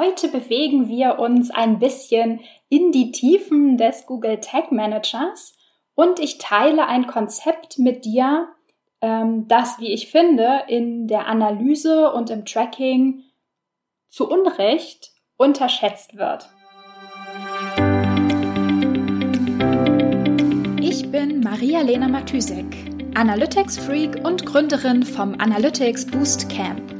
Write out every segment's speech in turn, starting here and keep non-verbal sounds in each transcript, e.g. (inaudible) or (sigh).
Heute bewegen wir uns ein bisschen in die Tiefen des Google Tag Managers und ich teile ein Konzept mit dir, ähm, das, wie ich finde, in der Analyse und im Tracking zu Unrecht unterschätzt wird. Ich bin Maria-Lena Matysek, Analytics-Freak und Gründerin vom Analytics Boost Camp.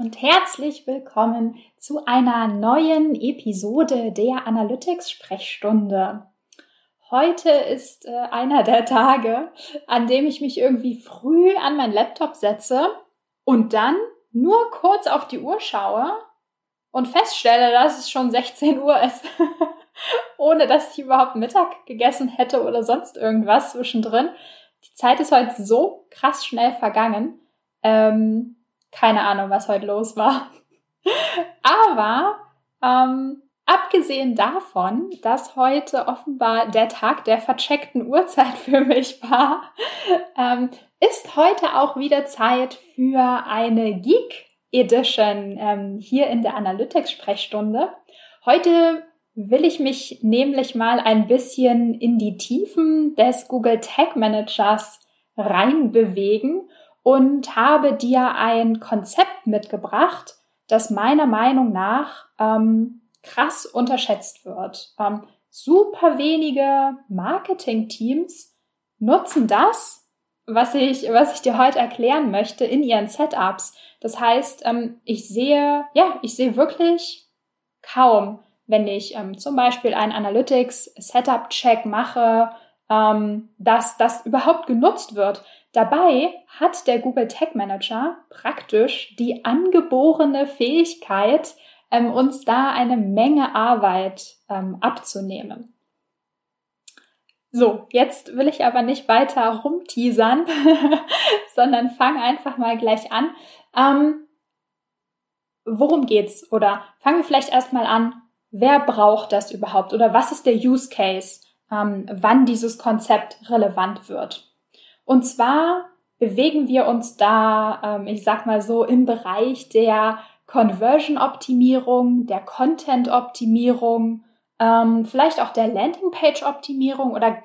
und herzlich willkommen zu einer neuen Episode der Analytics Sprechstunde. Heute ist äh, einer der Tage, an dem ich mich irgendwie früh an meinen Laptop setze und dann nur kurz auf die Uhr schaue und feststelle, dass es schon 16 Uhr ist, (laughs) ohne dass ich überhaupt Mittag gegessen hätte oder sonst irgendwas zwischendrin. Die Zeit ist heute so krass schnell vergangen. Ähm, keine Ahnung, was heute los war. (laughs) Aber ähm, abgesehen davon, dass heute offenbar der Tag der vercheckten Uhrzeit (laughs) für mich war, ähm, ist heute auch wieder Zeit für eine Geek Edition ähm, hier in der Analytics-Sprechstunde. Heute will ich mich nämlich mal ein bisschen in die Tiefen des Google Tag Managers reinbewegen und habe dir ein Konzept mitgebracht, das meiner Meinung nach ähm, krass unterschätzt wird. Ähm, super wenige Marketing-Teams nutzen das, was ich, was ich dir heute erklären möchte, in ihren Setups. Das heißt, ähm, ich sehe, ja, ich sehe wirklich kaum, wenn ich ähm, zum Beispiel einen Analytics Setup Check mache, ähm, dass das überhaupt genutzt wird. Dabei hat der Google Tag Manager praktisch die angeborene Fähigkeit, ähm, uns da eine Menge Arbeit ähm, abzunehmen. So, jetzt will ich aber nicht weiter rumteasern, (laughs) sondern fange einfach mal gleich an. Ähm, worum geht's? Oder fangen wir vielleicht erstmal an, wer braucht das überhaupt? Oder was ist der Use Case, ähm, wann dieses Konzept relevant wird? Und zwar bewegen wir uns da, ähm, ich sag mal so, im Bereich der Conversion-Optimierung, der Content-Optimierung, ähm, vielleicht auch der Landing-Page-Optimierung oder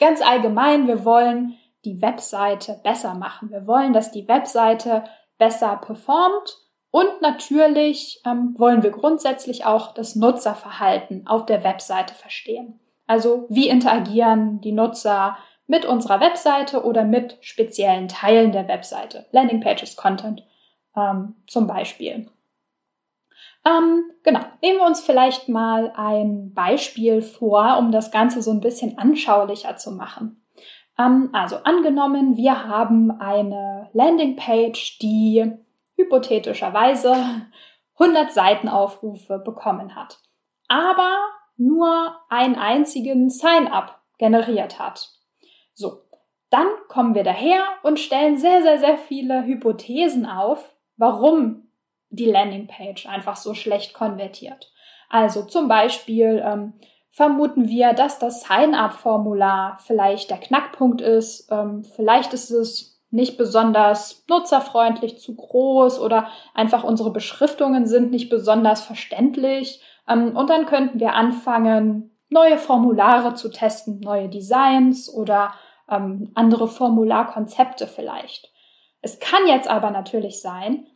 ganz allgemein, wir wollen die Webseite besser machen. Wir wollen, dass die Webseite besser performt und natürlich ähm, wollen wir grundsätzlich auch das Nutzerverhalten auf der Webseite verstehen. Also wie interagieren die Nutzer mit unserer Webseite oder mit speziellen Teilen der Webseite. Landingpages, Content ähm, zum Beispiel. Ähm, genau, nehmen wir uns vielleicht mal ein Beispiel vor, um das Ganze so ein bisschen anschaulicher zu machen. Ähm, also angenommen, wir haben eine Landingpage, die hypothetischerweise 100 Seitenaufrufe bekommen hat, aber nur einen einzigen Sign-up generiert hat. So, dann kommen wir daher und stellen sehr, sehr, sehr viele Hypothesen auf, warum die Landingpage einfach so schlecht konvertiert. Also zum Beispiel ähm, vermuten wir, dass das Sign-up-Formular vielleicht der Knackpunkt ist. Ähm, vielleicht ist es nicht besonders nutzerfreundlich, zu groß oder einfach unsere Beschriftungen sind nicht besonders verständlich. Ähm, und dann könnten wir anfangen, neue Formulare zu testen, neue Designs oder ähm, andere Formularkonzepte vielleicht. Es kann jetzt aber natürlich sein,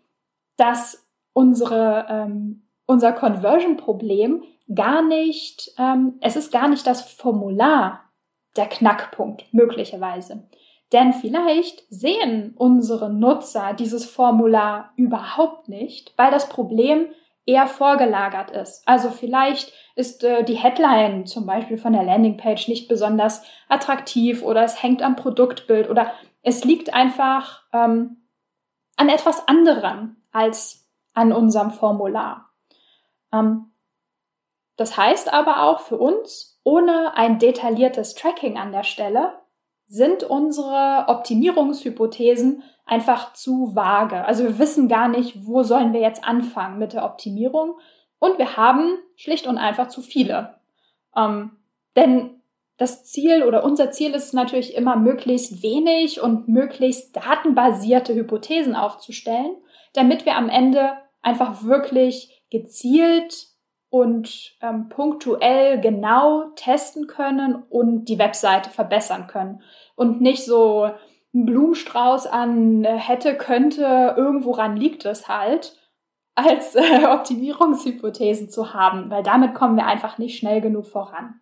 dass unsere, ähm, unser Conversion-Problem gar nicht, ähm, es ist gar nicht das Formular der Knackpunkt möglicherweise. Denn vielleicht sehen unsere Nutzer dieses Formular überhaupt nicht, weil das Problem eher vorgelagert ist. Also vielleicht ist äh, die Headline zum Beispiel von der Landingpage nicht besonders attraktiv oder es hängt am Produktbild oder es liegt einfach ähm, an etwas anderem als an unserem Formular. Ähm, das heißt aber auch für uns, ohne ein detailliertes Tracking an der Stelle sind unsere Optimierungshypothesen einfach zu vage. Also wir wissen gar nicht, wo sollen wir jetzt anfangen mit der Optimierung. Und wir haben schlicht und einfach zu viele. Ähm, denn das Ziel oder unser Ziel ist natürlich immer möglichst wenig und möglichst datenbasierte Hypothesen aufzustellen, damit wir am Ende einfach wirklich gezielt und ähm, punktuell genau testen können und die Webseite verbessern können und nicht so ein Blumenstrauß an äh, hätte, könnte, irgendwo ran liegt es halt, (laughs) als äh, Optimierungshypothesen zu haben, weil damit kommen wir einfach nicht schnell genug voran.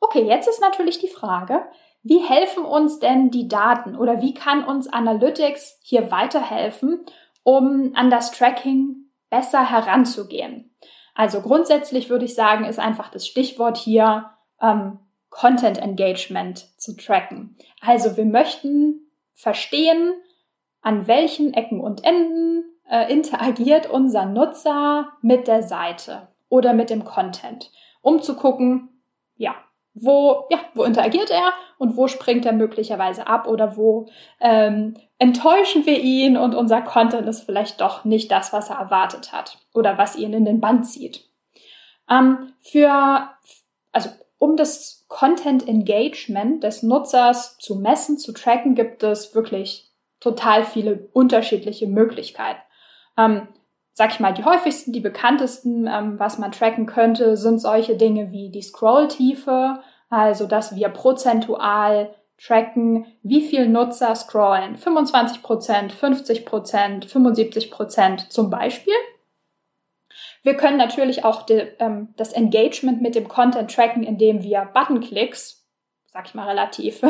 Okay, jetzt ist natürlich die Frage, wie helfen uns denn die Daten oder wie kann uns Analytics hier weiterhelfen, um an das Tracking besser heranzugehen? Also grundsätzlich würde ich sagen, ist einfach das Stichwort hier ähm, Content Engagement zu tracken. Also wir möchten verstehen, an welchen Ecken und Enden äh, interagiert unser Nutzer mit der Seite oder mit dem Content, um zu gucken, ja, wo, ja, wo interagiert er und wo springt er möglicherweise ab oder wo ähm, enttäuschen wir ihn und unser Content ist vielleicht doch nicht das, was er erwartet hat oder was ihn in den Band zieht. Ähm, für, also um das Content Engagement des Nutzers zu messen, zu tracken, gibt es wirklich total viele unterschiedliche Möglichkeiten. Ähm, sag ich mal, die häufigsten, die bekanntesten, ähm, was man tracken könnte, sind solche Dinge wie die Scrolltiefe, also dass wir prozentual tracken, wie viel Nutzer scrollen. 25 Prozent, 50 Prozent, 75 Prozent zum Beispiel. Wir können natürlich auch die, ähm, das Engagement mit dem Content tracken, indem wir Buttonklicks, sag ich mal relativ,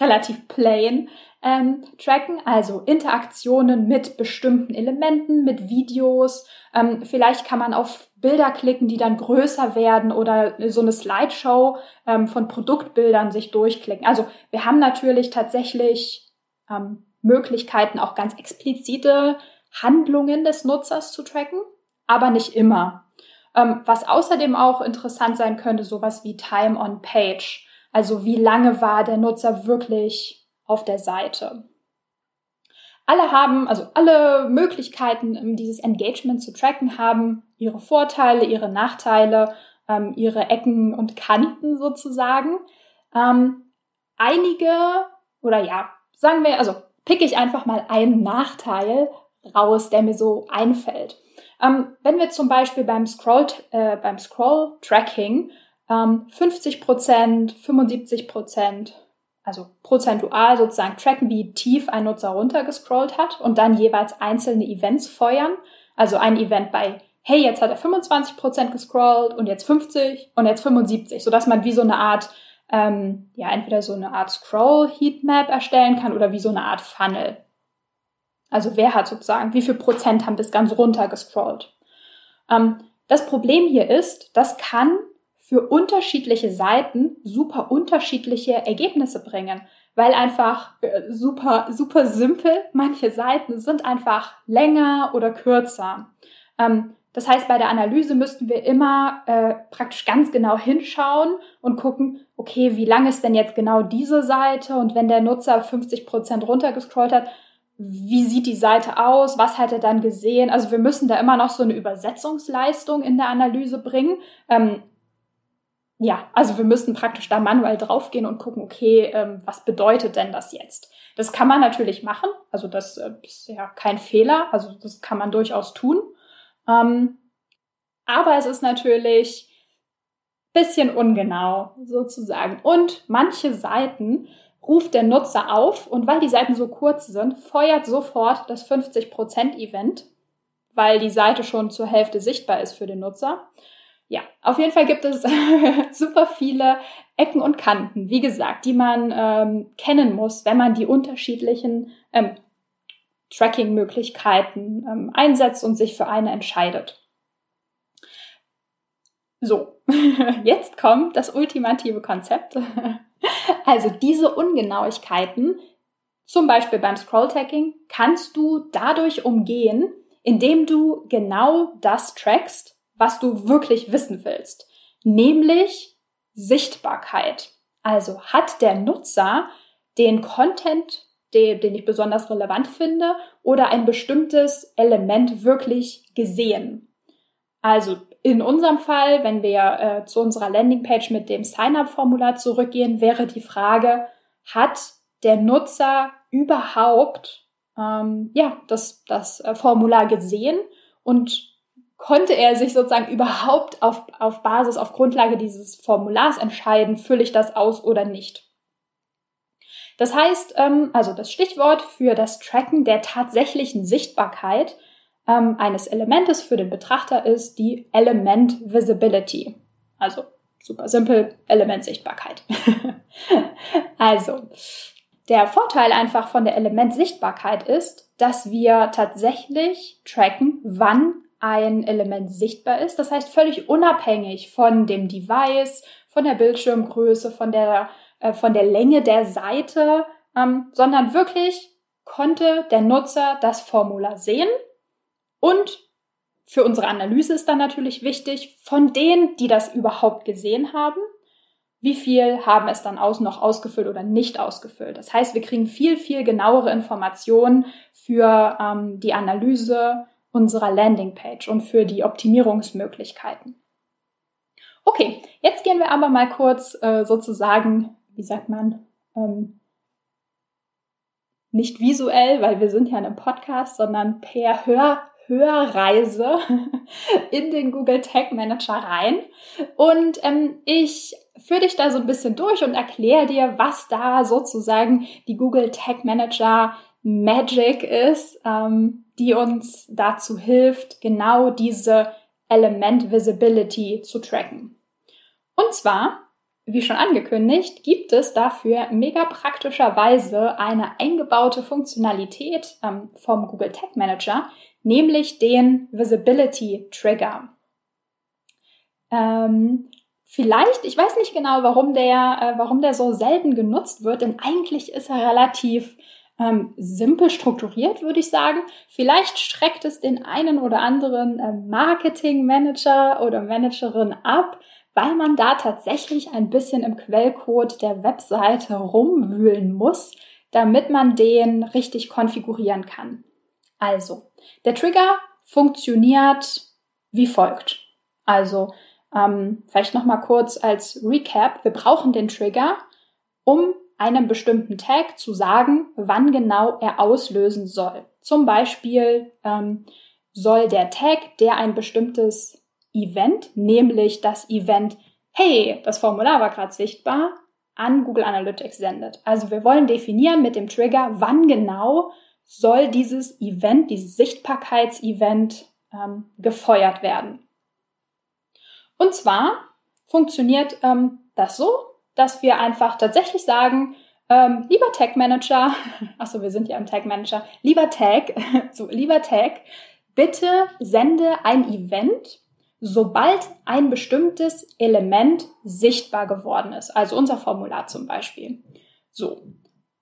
relativ plain, ähm, tracken, also Interaktionen mit bestimmten Elementen, mit Videos. Ähm, vielleicht kann man auf Bilder klicken, die dann größer werden oder so eine Slideshow ähm, von Produktbildern sich durchklicken. Also wir haben natürlich tatsächlich ähm, Möglichkeiten, auch ganz explizite Handlungen des Nutzers zu tracken, aber nicht immer. Ähm, was außerdem auch interessant sein könnte, sowas wie Time on Page. Also wie lange war der Nutzer wirklich auf der Seite. Alle haben, also alle Möglichkeiten, dieses Engagement zu tracken, haben ihre Vorteile, ihre Nachteile, ähm, ihre Ecken und Kanten sozusagen. Ähm, einige, oder ja, sagen wir, also pick ich einfach mal einen Nachteil raus, der mir so einfällt. Ähm, wenn wir zum Beispiel beim Scroll, äh, beim Scroll-Tracking ähm, 50 Prozent, 75 Prozent also prozentual sozusagen tracken, wie tief ein Nutzer runtergescrollt hat und dann jeweils einzelne Events feuern. Also ein Event bei, hey, jetzt hat er 25 Prozent gescrollt und jetzt 50 und jetzt 75, sodass man wie so eine Art, ähm, ja, entweder so eine Art Scroll-Heatmap erstellen kann oder wie so eine Art Funnel. Also wer hat sozusagen, wie viel Prozent haben bis ganz runter gescrollt. Ähm, das Problem hier ist, das kann für unterschiedliche Seiten super unterschiedliche Ergebnisse bringen, weil einfach äh, super, super simpel, manche Seiten sind einfach länger oder kürzer. Ähm, das heißt, bei der Analyse müssten wir immer äh, praktisch ganz genau hinschauen und gucken, okay, wie lang ist denn jetzt genau diese Seite? Und wenn der Nutzer 50 Prozent runtergescrollt hat, wie sieht die Seite aus? Was hat er dann gesehen? Also wir müssen da immer noch so eine Übersetzungsleistung in der Analyse bringen. Ähm, ja, also wir müssen praktisch da manuell draufgehen und gucken, okay, ähm, was bedeutet denn das jetzt? Das kann man natürlich machen, also das äh, ist ja kein Fehler, also das kann man durchaus tun. Ähm, aber es ist natürlich bisschen ungenau sozusagen. Und manche Seiten ruft der Nutzer auf und weil die Seiten so kurz sind, feuert sofort das 50%-Event, weil die Seite schon zur Hälfte sichtbar ist für den Nutzer ja, auf jeden Fall gibt es (laughs) super viele Ecken und Kanten, wie gesagt, die man ähm, kennen muss, wenn man die unterschiedlichen ähm, Tracking-Möglichkeiten ähm, einsetzt und sich für eine entscheidet. So, (laughs) jetzt kommt das ultimative Konzept. (laughs) also diese Ungenauigkeiten, zum Beispiel beim Scroll-Tagging, kannst du dadurch umgehen, indem du genau das trackst, was du wirklich wissen willst. Nämlich Sichtbarkeit. Also hat der Nutzer den Content, den, den ich besonders relevant finde, oder ein bestimmtes Element wirklich gesehen. Also in unserem Fall, wenn wir äh, zu unserer Landingpage mit dem Sign-up-Formular zurückgehen, wäre die Frage, hat der Nutzer überhaupt ähm, ja, das, das äh, Formular gesehen und konnte er sich sozusagen überhaupt auf, auf Basis, auf Grundlage dieses Formulars entscheiden, fülle ich das aus oder nicht. Das heißt, ähm, also das Stichwort für das Tracken der tatsächlichen Sichtbarkeit ähm, eines Elementes für den Betrachter ist die Element Visibility. Also super simpel, Element Sichtbarkeit. (laughs) also, der Vorteil einfach von der Elementsichtbarkeit ist, dass wir tatsächlich tracken, wann ein Element sichtbar ist. Das heißt, völlig unabhängig von dem Device, von der Bildschirmgröße, von der, äh, von der Länge der Seite, ähm, sondern wirklich konnte der Nutzer das Formular sehen und für unsere Analyse ist dann natürlich wichtig, von denen, die das überhaupt gesehen haben, wie viel haben es dann aus, noch ausgefüllt oder nicht ausgefüllt. Das heißt, wir kriegen viel, viel genauere Informationen für ähm, die Analyse unserer Landingpage und für die Optimierungsmöglichkeiten. Okay, jetzt gehen wir aber mal kurz äh, sozusagen, wie sagt man, ähm, nicht visuell, weil wir sind ja in einem Podcast, sondern per Hör, Hörreise (laughs) in den Google Tag Manager rein. Und ähm, ich führe dich da so ein bisschen durch und erkläre dir, was da sozusagen die Google Tag Manager Magic ist, ähm, die uns dazu hilft, genau diese Element Visibility zu tracken. Und zwar, wie schon angekündigt, gibt es dafür mega praktischerweise eine eingebaute Funktionalität ähm, vom Google Tag Manager, nämlich den Visibility Trigger. Ähm, vielleicht, ich weiß nicht genau, warum der, äh, warum der so selten genutzt wird, denn eigentlich ist er relativ ähm, simpel strukturiert, würde ich sagen. Vielleicht schreckt es den einen oder anderen äh, Marketing-Manager oder Managerin ab, weil man da tatsächlich ein bisschen im Quellcode der Webseite rumwühlen muss, damit man den richtig konfigurieren kann. Also, der Trigger funktioniert wie folgt. Also, ähm, vielleicht nochmal kurz als Recap. Wir brauchen den Trigger, um einem bestimmten Tag zu sagen, wann genau er auslösen soll. Zum Beispiel ähm, soll der Tag, der ein bestimmtes Event, nämlich das Event, hey, das Formular war gerade sichtbar, an Google Analytics sendet. Also wir wollen definieren mit dem Trigger, wann genau soll dieses Event, dieses Sichtbarkeitsevent ähm, gefeuert werden. Und zwar funktioniert ähm, das so, dass wir einfach tatsächlich sagen, ähm, lieber Tag Manager, (laughs) achso, wir sind ja im Tag Manager, lieber Tag, (laughs) so, lieber Tag, bitte sende ein Event, sobald ein bestimmtes Element sichtbar geworden ist. Also unser Formular zum Beispiel. So.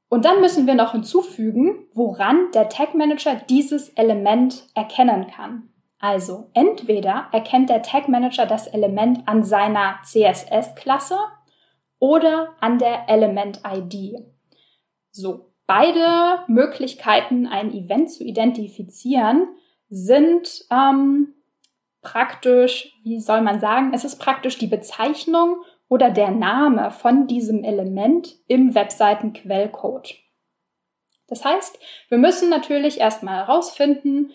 Und dann müssen wir noch hinzufügen, woran der Tag Manager dieses Element erkennen kann. Also entweder erkennt der Tag Manager das Element an seiner CSS-Klasse oder an der Element-ID. So, beide Möglichkeiten, ein Event zu identifizieren, sind ähm, praktisch, wie soll man sagen, es ist praktisch die Bezeichnung oder der Name von diesem Element im Webseitenquellcode. Das heißt, wir müssen natürlich erstmal herausfinden,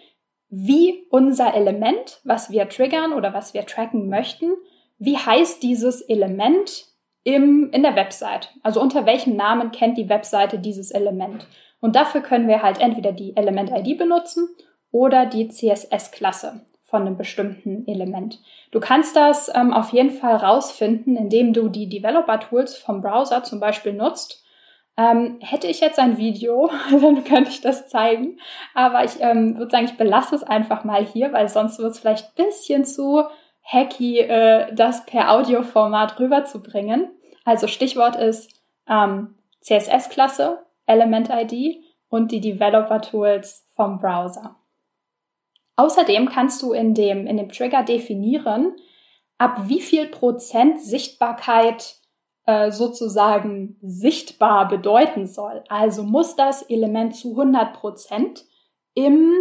wie unser Element, was wir triggern oder was wir tracken möchten, wie heißt dieses Element im, in der Website. Also unter welchem Namen kennt die Webseite dieses Element. Und dafür können wir halt entweder die Element-ID benutzen oder die CSS-Klasse von einem bestimmten Element. Du kannst das ähm, auf jeden Fall rausfinden, indem du die Developer-Tools vom Browser zum Beispiel nutzt. Ähm, hätte ich jetzt ein Video, (laughs) dann könnte ich das zeigen. Aber ich ähm, würde sagen, ich belasse es einfach mal hier, weil sonst wird es vielleicht ein bisschen zu hacky, äh, das per Audioformat rüberzubringen. Also Stichwort ist ähm, CSS-Klasse, Element-ID und die Developer-Tools vom Browser. Außerdem kannst du in dem, in dem Trigger definieren, ab wie viel Prozent Sichtbarkeit äh, sozusagen sichtbar bedeuten soll. Also muss das Element zu 100 Prozent im,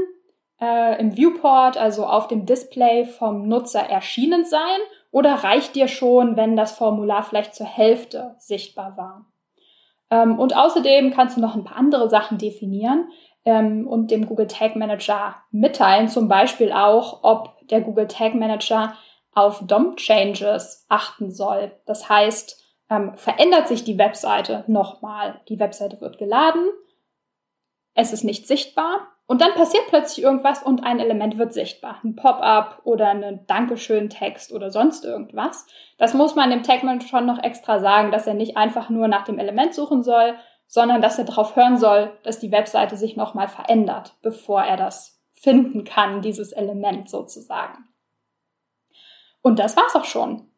äh, im Viewport, also auf dem Display vom Nutzer erschienen sein oder reicht dir schon, wenn das Formular vielleicht zur Hälfte sichtbar war? Ähm, und außerdem kannst du noch ein paar andere Sachen definieren ähm, und dem Google Tag Manager mitteilen, zum Beispiel auch, ob der Google Tag Manager auf DOM Changes achten soll. Das heißt, ähm, verändert sich die Webseite nochmal. Die Webseite wird geladen, es ist nicht sichtbar und dann passiert plötzlich irgendwas und ein Element wird sichtbar. Ein Pop-up oder ein Dankeschön-Text oder sonst irgendwas. Das muss man dem Tagman schon noch extra sagen, dass er nicht einfach nur nach dem Element suchen soll, sondern dass er darauf hören soll, dass die Webseite sich nochmal verändert, bevor er das finden kann, dieses Element sozusagen. Und das war's auch schon.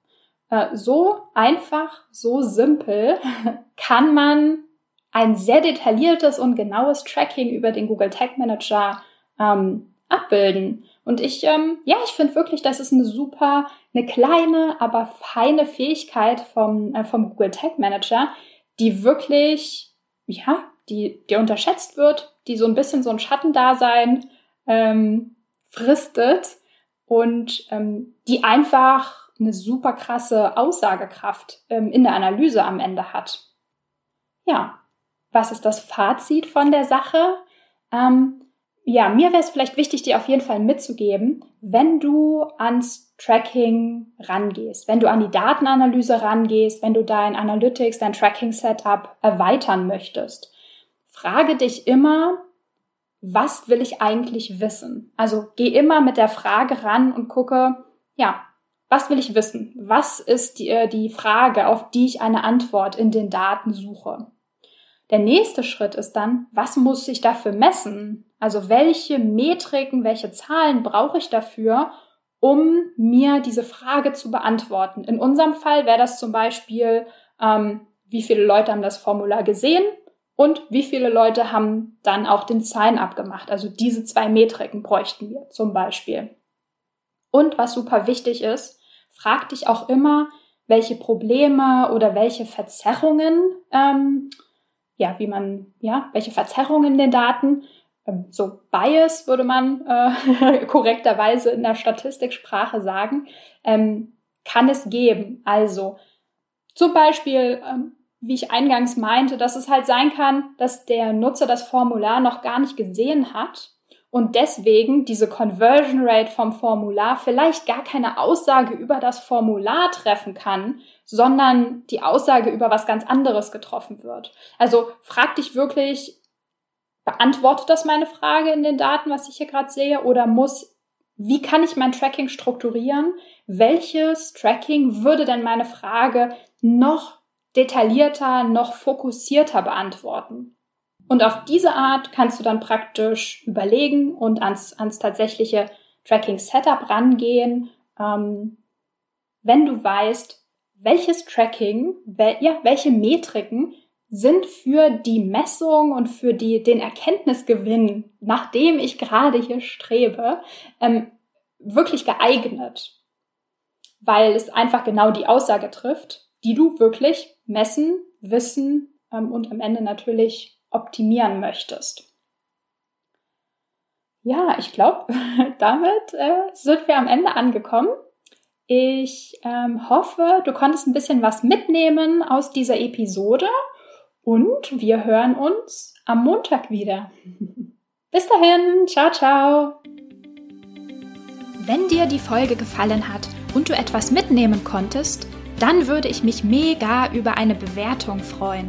Äh, so einfach, so simpel (laughs) kann man ein sehr detailliertes und genaues Tracking über den Google Tag Manager ähm, abbilden. Und ich, ähm, ja, ich finde wirklich, das ist eine super, eine kleine, aber feine Fähigkeit vom, äh, vom Google Tag Manager, die wirklich, ja, die, die unterschätzt wird, die so ein bisschen so ein Schattendasein ähm, fristet und ähm, die einfach eine super krasse Aussagekraft ähm, in der Analyse am Ende hat. Ja, was ist das Fazit von der Sache? Ähm, ja, mir wäre es vielleicht wichtig, dir auf jeden Fall mitzugeben, wenn du ans Tracking rangehst, wenn du an die Datenanalyse rangehst, wenn du dein Analytics, dein Tracking-Setup erweitern möchtest, frage dich immer, was will ich eigentlich wissen? Also geh immer mit der Frage ran und gucke, ja, was will ich wissen? Was ist die, äh, die Frage, auf die ich eine Antwort in den Daten suche? Der nächste Schritt ist dann, was muss ich dafür messen? Also welche Metriken, welche Zahlen brauche ich dafür, um mir diese Frage zu beantworten? In unserem Fall wäre das zum Beispiel, ähm, wie viele Leute haben das Formular gesehen und wie viele Leute haben dann auch den Sign-up gemacht. Also diese zwei Metriken bräuchten wir zum Beispiel. Und was super wichtig ist, frag dich auch immer, welche Probleme oder welche Verzerrungen ähm, ja, wie man, ja, welche Verzerrungen in den Daten, ähm, so Bias würde man äh, (laughs) korrekterweise in der Statistiksprache sagen, ähm, kann es geben. Also zum Beispiel, ähm, wie ich eingangs meinte, dass es halt sein kann, dass der Nutzer das Formular noch gar nicht gesehen hat und deswegen diese Conversion Rate vom Formular vielleicht gar keine Aussage über das Formular treffen kann, sondern die Aussage über was ganz anderes getroffen wird. Also frag dich wirklich, beantwortet das meine Frage in den Daten, was ich hier gerade sehe, oder muss, wie kann ich mein Tracking strukturieren? Welches Tracking würde denn meine Frage noch detaillierter, noch fokussierter beantworten? Und auf diese Art kannst du dann praktisch überlegen und ans, ans tatsächliche Tracking-Setup rangehen, ähm, wenn du weißt, welches Tracking, wel, ja, welche Metriken sind für die Messung und für die, den Erkenntnisgewinn, nach dem ich gerade hier strebe, ähm, wirklich geeignet. Weil es einfach genau die Aussage trifft, die du wirklich messen, wissen ähm, und am Ende natürlich optimieren möchtest. Ja, ich glaube, (laughs) damit äh, sind wir am Ende angekommen. Ich ähm, hoffe, du konntest ein bisschen was mitnehmen aus dieser Episode und wir hören uns am Montag wieder. (laughs) Bis dahin, ciao, ciao. Wenn dir die Folge gefallen hat und du etwas mitnehmen konntest, dann würde ich mich mega über eine Bewertung freuen.